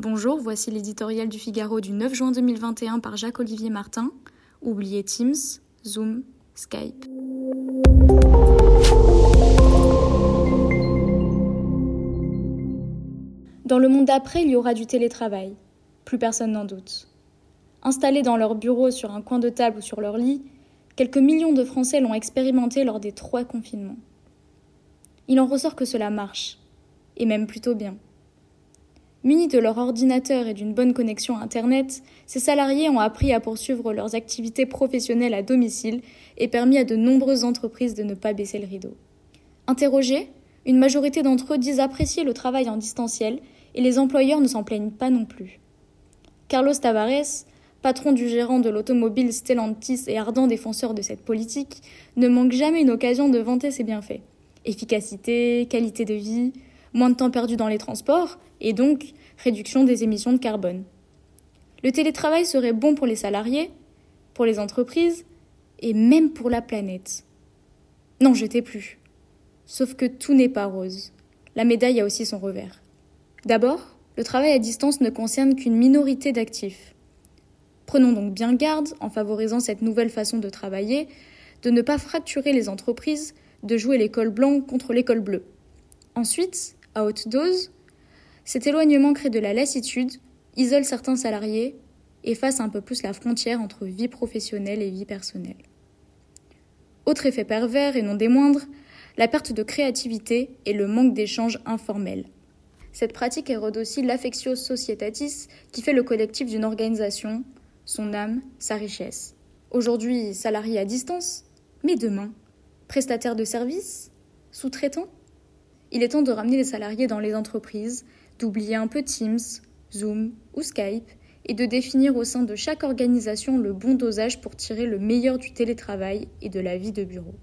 Bonjour, voici l'éditorial du Figaro du 9 juin 2021 par Jacques-Olivier Martin. Oubliez Teams, Zoom, Skype. Dans le monde d'après, il y aura du télétravail. Plus personne n'en doute. Installés dans leur bureau sur un coin de table ou sur leur lit, quelques millions de Français l'ont expérimenté lors des trois confinements. Il en ressort que cela marche, et même plutôt bien. Munis de leur ordinateur et d'une bonne connexion Internet, ces salariés ont appris à poursuivre leurs activités professionnelles à domicile et permis à de nombreuses entreprises de ne pas baisser le rideau. Interrogés, une majorité d'entre eux disent apprécier le travail en distanciel et les employeurs ne s'en plaignent pas non plus. Carlos Tavares, patron du gérant de l'automobile Stellantis et ardent défenseur de cette politique, ne manque jamais une occasion de vanter ses bienfaits. Efficacité, qualité de vie, moins de temps perdu dans les transports et donc réduction des émissions de carbone. Le télétravail serait bon pour les salariés, pour les entreprises et même pour la planète. Non, je t'ai plus. Sauf que tout n'est pas rose. La médaille a aussi son revers. D'abord, le travail à distance ne concerne qu'une minorité d'actifs. Prenons donc bien garde, en favorisant cette nouvelle façon de travailler, de ne pas fracturer les entreprises, de jouer l'école blanc contre l'école bleue. Ensuite, à haute dose, cet éloignement crée de la lassitude, isole certains salariés, efface un peu plus la frontière entre vie professionnelle et vie personnelle. Autre effet pervers et non des moindres, la perte de créativité et le manque d'échanges informels. Cette pratique érode aussi l'affectio societatis qui fait le collectif d'une organisation, son âme, sa richesse. Aujourd'hui, salarié à distance, mais demain, prestataire de services, sous-traitant Il est temps de ramener les salariés dans les entreprises, d'oublier un peu Teams, Zoom ou Skype et de définir au sein de chaque organisation le bon dosage pour tirer le meilleur du télétravail et de la vie de bureau.